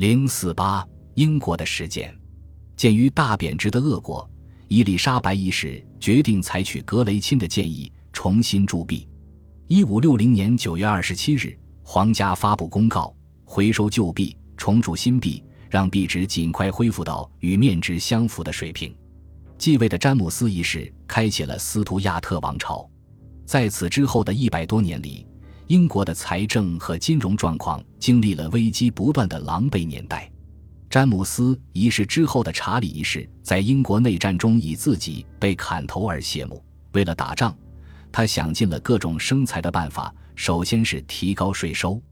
零四八，英国的事件。鉴于大贬值的恶果，伊丽莎白一世决定采取格雷钦的建议，重新铸币。一五六零年九月二十七日，皇家发布公告，回收旧币，重铸新币，让币值尽快恢复到与面值相符的水平。继位的詹姆斯一世开启了斯图亚特王朝。在此之后的一百多年里，英国的财政和金融状况经历了危机不断的狼狈年代。詹姆斯一世之后的查理一世在英国内战中以自己被砍头而谢幕。为了打仗，他想尽了各种生财的办法。首先是提高税收，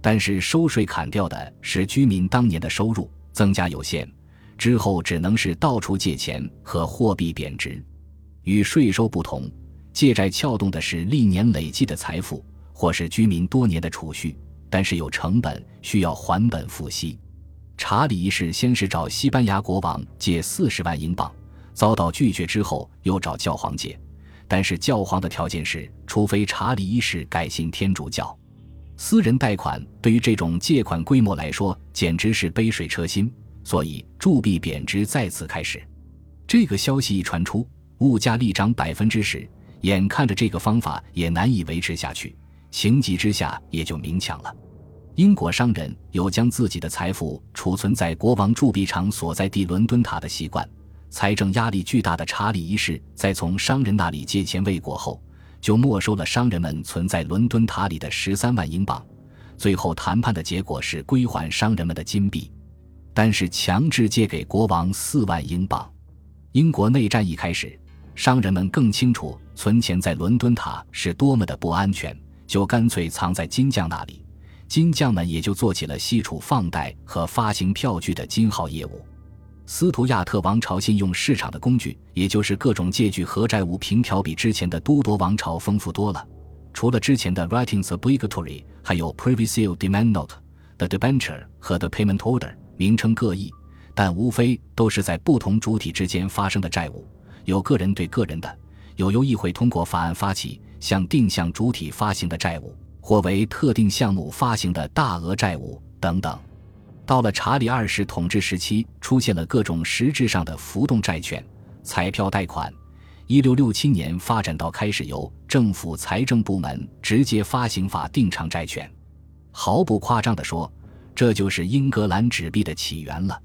但是收税砍掉的是居民当年的收入，增加有限。之后只能是到处借钱和货币贬值。与税收不同，借债撬动的是历年累积的财富。或是居民多年的储蓄，但是有成本，需要还本付息。查理一世先是找西班牙国王借四十万英镑，遭到拒绝之后，又找教皇借，但是教皇的条件是，除非查理一世改信天主教。私人贷款对于这种借款规模来说，简直是杯水车薪，所以铸币贬值再次开始。这个消息一传出，物价立涨百分之十，眼看着这个方法也难以维持下去。情急之下，也就明抢了。英国商人有将自己的财富储存在国王铸币厂所在地伦敦塔的习惯。财政压力巨大的查理一世在从商人那里借钱未果后，就没收了商人们存在伦敦塔里的十三万英镑。最后谈判的结果是归还商人们的金币，但是强制借给国王四万英镑。英国内战一开始，商人们更清楚存钱在伦敦塔是多么的不安全。就干脆藏在金匠那里，金匠们也就做起了西储放贷和发行票据的金号业务。斯图亚特王朝信用市场的工具，也就是各种借据和债务凭条，比之前的都铎王朝丰富多了。除了之前的 writings obligatory，还有 privy seal demand note、the debenture 和 the payment order，名称各异，但无非都是在不同主体之间发生的债务，有个人对个人的，有由议会通过法案发起。向定向主体发行的债务，或为特定项目发行的大额债务等等。到了查理二世统治时期，出现了各种实质上的浮动债券、彩票贷款。一六六七年发展到开始由政府财政部门直接发行法定偿债券。毫不夸张地说，这就是英格兰纸币的起源了。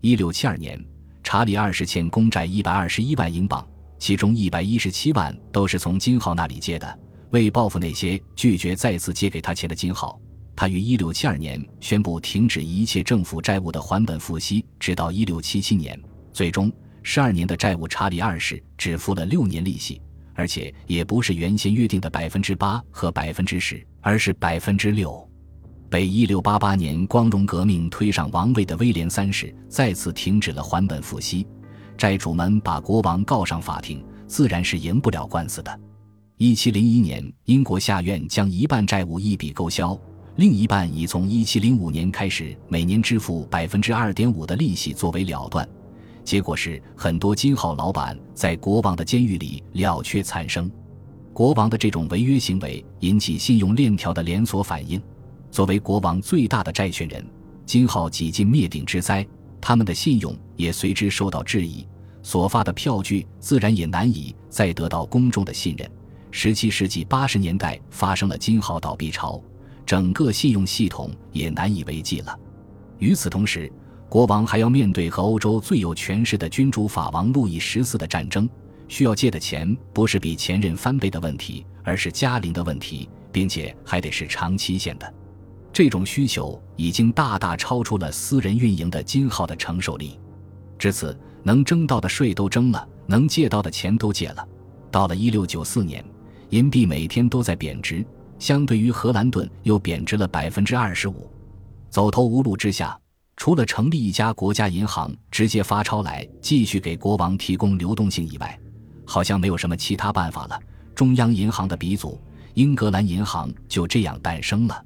一六七二年，查理二世欠公债一百二十一万英镑。其中一百一十七万都是从金浩那里借的，为报复那些拒绝再次借给他钱的金浩，他于一六七二年宣布停止一切政府债务的还本付息，直到一六七七年。最终，十二年的债务，查理二世只付了六年利息，而且也不是原先约定的百分之八和百分之十，而是百分之六。被一六八八年光荣革命推上王位的威廉三世再次停止了还本付息。债主们把国王告上法庭，自然是赢不了官司的。一七零一年，英国下院将一半债务一笔勾销，另一半已从一七零五年开始每年支付百分之二点五的利息作为了断。结果是很多金号老板在国王的监狱里了却残生。国王的这种违约行为引起信用链条的连锁反应。作为国王最大的债权人，金号几近灭顶之灾。他们的信用也随之受到质疑，所发的票据自然也难以再得到公众的信任。十七世纪八十年代发生了金号倒闭潮，整个信用系统也难以为继了。与此同时，国王还要面对和欧洲最有权势的君主法王路易十四的战争，需要借的钱不是比前任翻倍的问题，而是加零的问题，并且还得是长期限的。这种需求已经大大超出了私人运营的金号的承受力，至此，能征到的税都征了，能借到的钱都借了。到了一六九四年，银币每天都在贬值，相对于荷兰盾又贬值了百分之二十五。走投无路之下，除了成立一家国家银行，直接发钞来继续给国王提供流动性以外，好像没有什么其他办法了。中央银行的鼻祖——英格兰银行就这样诞生了。